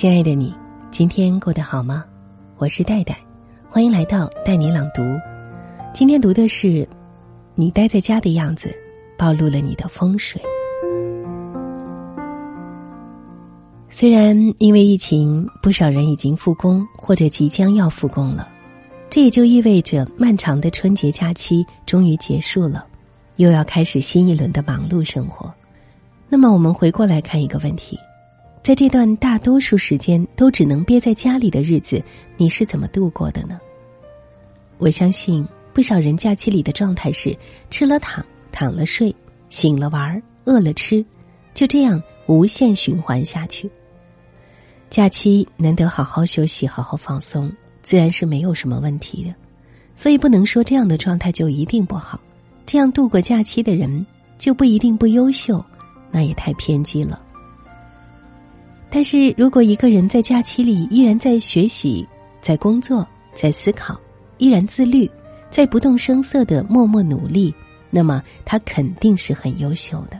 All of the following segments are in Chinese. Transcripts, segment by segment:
亲爱的你，今天过得好吗？我是戴戴，欢迎来到带你朗读。今天读的是，你待在家的样子，暴露了你的风水。虽然因为疫情，不少人已经复工或者即将要复工了，这也就意味着漫长的春节假期终于结束了，又要开始新一轮的忙碌生活。那么，我们回过来看一个问题。在这段大多数时间都只能憋在家里的日子，你是怎么度过的呢？我相信不少人假期里的状态是吃了躺，躺了睡，醒了玩，饿了吃，就这样无限循环下去。假期难得好好休息、好好放松，自然是没有什么问题的。所以不能说这样的状态就一定不好，这样度过假期的人就不一定不优秀，那也太偏激了。但是如果一个人在假期里依然在学习、在工作、在思考，依然自律，在不动声色的默默努力，那么他肯定是很优秀的。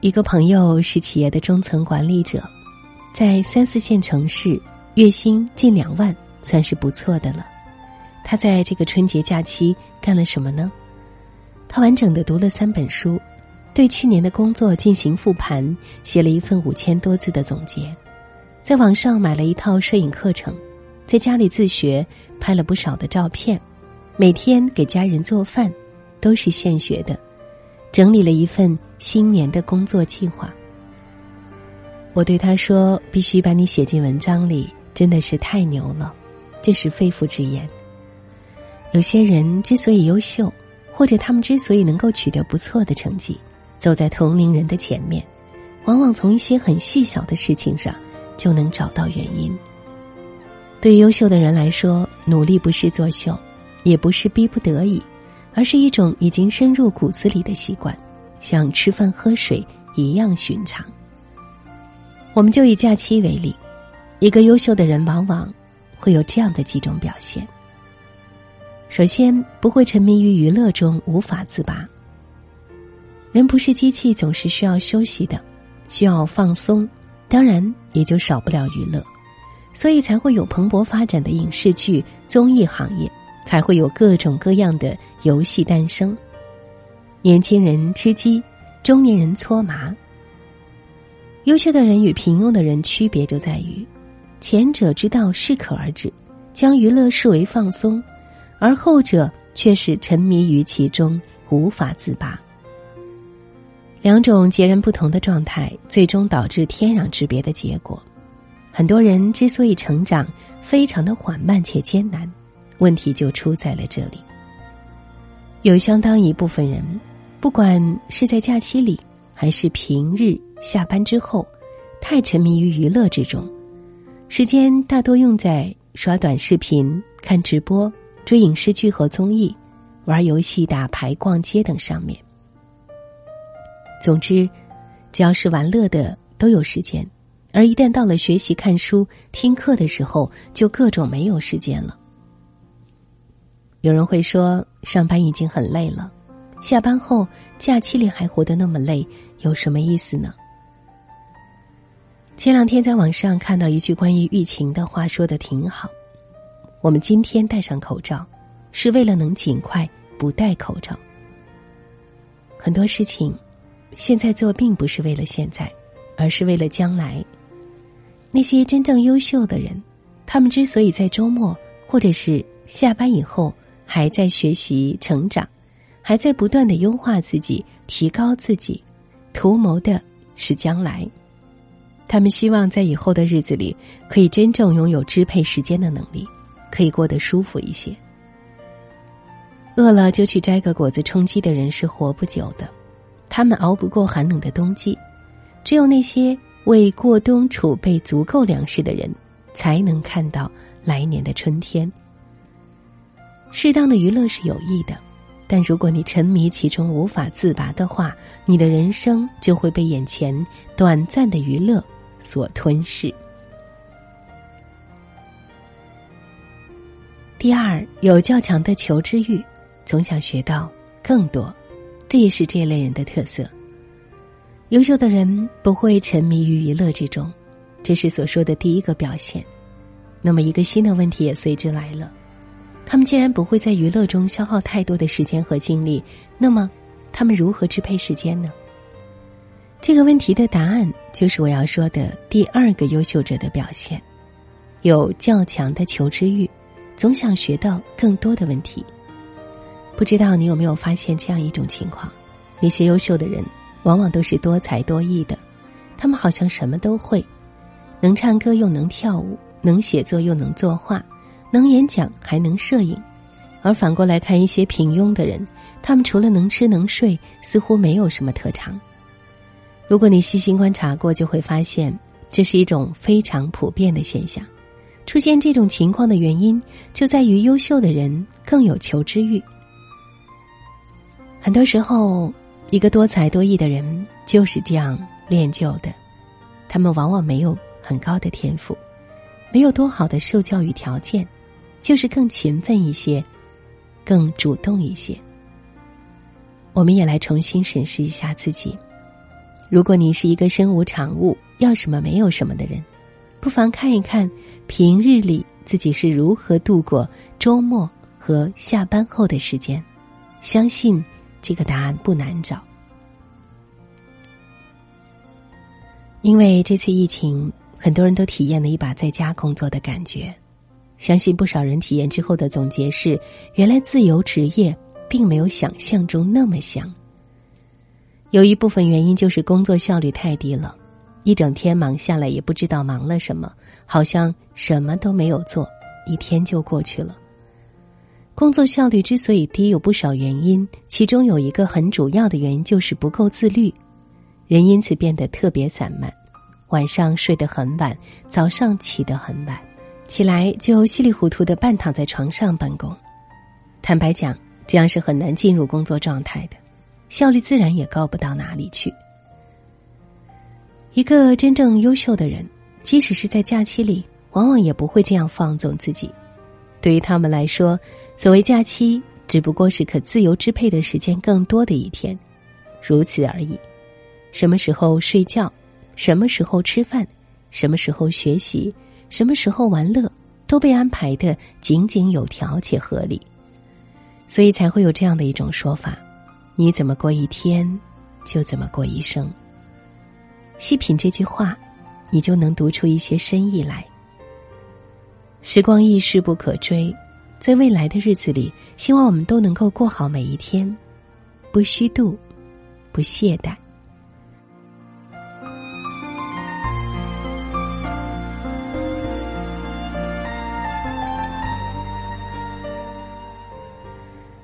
一个朋友是企业的中层管理者，在三四线城市，月薪近两万，算是不错的了。他在这个春节假期干了什么呢？他完整的读了三本书。对去年的工作进行复盘，写了一份五千多字的总结，在网上买了一套摄影课程，在家里自学拍了不少的照片，每天给家人做饭，都是现学的，整理了一份新年的工作计划。我对他说：“必须把你写进文章里，真的是太牛了，这是肺腑之言。”有些人之所以优秀，或者他们之所以能够取得不错的成绩。走在同龄人的前面，往往从一些很细小的事情上就能找到原因。对优秀的人来说，努力不是作秀，也不是逼不得已，而是一种已经深入骨子里的习惯，像吃饭喝水一样寻常。我们就以假期为例，一个优秀的人往往会有这样的几种表现：首先，不会沉迷于娱乐中无法自拔。人不是机器，总是需要休息的，需要放松，当然也就少不了娱乐，所以才会有蓬勃发展的影视剧、综艺行业，才会有各种各样的游戏诞生。年轻人吃鸡，中年人搓麻。优秀的人与平庸的人区别就在于，前者知道适可而止，将娱乐视为放松，而后者却是沉迷于其中，无法自拔。两种截然不同的状态，最终导致天壤之别的结果。很多人之所以成长非常的缓慢且艰难，问题就出在了这里。有相当一部分人，不管是在假期里，还是平日下班之后，太沉迷于娱乐之中，时间大多用在刷短视频、看直播、追影视剧和综艺、玩游戏、打牌、逛街等上面。总之，只要是玩乐的都有时间，而一旦到了学习、看书、听课的时候，就各种没有时间了。有人会说，上班已经很累了，下班后假期里还活得那么累，有什么意思呢？前两天在网上看到一句关于疫情的话，说的挺好：我们今天戴上口罩，是为了能尽快不戴口罩。很多事情。现在做并不是为了现在，而是为了将来。那些真正优秀的人，他们之所以在周末或者是下班以后还在学习成长，还在不断的优化自己、提高自己，图谋的是将来。他们希望在以后的日子里，可以真正拥有支配时间的能力，可以过得舒服一些。饿了就去摘个果子充饥的人是活不久的。他们熬不过寒冷的冬季，只有那些为过冬储备足够粮食的人，才能看到来年的春天。适当的娱乐是有益的，但如果你沉迷其中无法自拔的话，你的人生就会被眼前短暂的娱乐所吞噬。第二，有较强的求知欲，总想学到更多。这也是这类人的特色。优秀的人不会沉迷于娱乐之中，这是所说的第一个表现。那么，一个新的问题也随之来了：他们既然不会在娱乐中消耗太多的时间和精力，那么他们如何支配时间呢？这个问题的答案就是我要说的第二个优秀者的表现：有较强的求知欲，总想学到更多的问题。不知道你有没有发现这样一种情况：那些优秀的人，往往都是多才多艺的，他们好像什么都会，能唱歌又能跳舞。能写作又能作画，能演讲还能摄影，而反过来看一些平庸的人，他们除了能吃能睡，似乎没有什么特长。如果你细心观察过，就会发现这是一种非常普遍的现象。出现这种情况的原因，就在于优秀的人更有求知欲。很多时候，一个多才多艺的人就是这样练就的，他们往往没有很高的天赋。没有多好的受教育条件，就是更勤奋一些，更主动一些。我们也来重新审视一下自己。如果你是一个身无长物、要什么没有什么的人，不妨看一看平日里自己是如何度过周末和下班后的时间。相信这个答案不难找，因为这次疫情。很多人都体验了一把在家工作的感觉，相信不少人体验之后的总结是：原来自由职业并没有想象中那么香。有一部分原因就是工作效率太低了，一整天忙下来也不知道忙了什么，好像什么都没有做，一天就过去了。工作效率之所以低，有不少原因，其中有一个很主要的原因就是不够自律，人因此变得特别散漫。晚上睡得很晚，早上起得很晚，起来就稀里糊涂的半躺在床上办公。坦白讲，这样是很难进入工作状态的，效率自然也高不到哪里去。一个真正优秀的人，即使是在假期里，往往也不会这样放纵自己。对于他们来说，所谓假期，只不过是可自由支配的时间更多的一天，如此而已。什么时候睡觉？什么时候吃饭，什么时候学习，什么时候玩乐，都被安排的井井有条且合理，所以才会有这样的一种说法：你怎么过一天，就怎么过一生。细品这句话，你就能读出一些深意来。时光易逝不可追，在未来的日子里，希望我们都能够过好每一天，不虚度，不懈怠。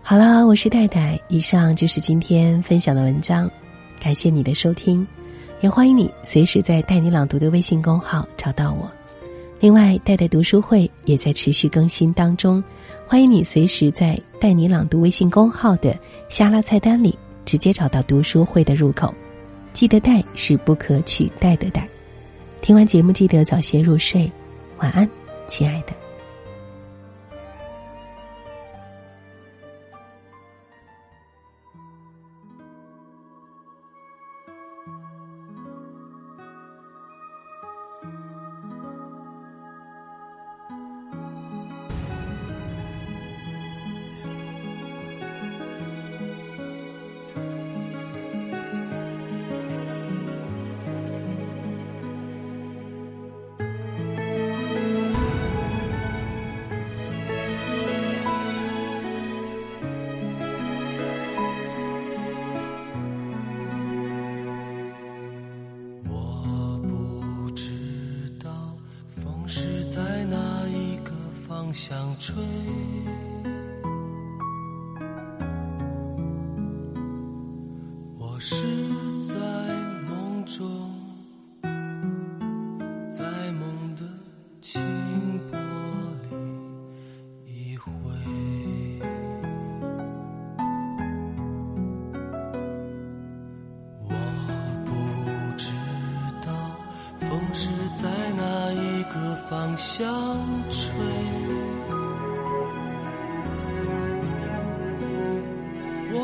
好了，我是戴戴，以上就是今天分享的文章，感谢你的收听，也欢迎你随时在“带你朗读”的微信公号找到我。另外，带带读书会也在持续更新当中，欢迎你随时在“带你朗读”微信公号的下拉菜单里直接找到读书会的入口。记得“带”是不可取代的“带”。听完节目，记得早些入睡，晚安，亲爱的。吹，我是在梦中，在梦的轻波里一回。我不知道风是在哪一个方向吹。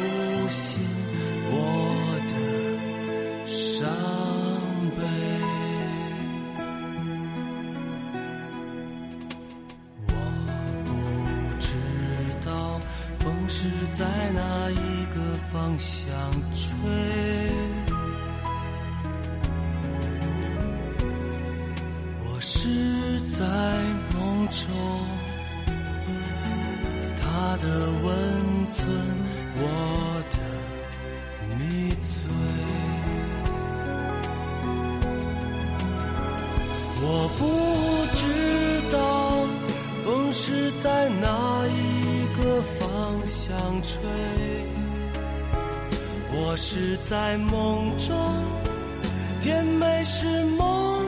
他的负心，我的伤悲。我不知道风是在哪一个方向吹，我是在梦中，他的温存，我的迷醉。我不知道风是在哪一个方向吹，我是在梦中，甜美是梦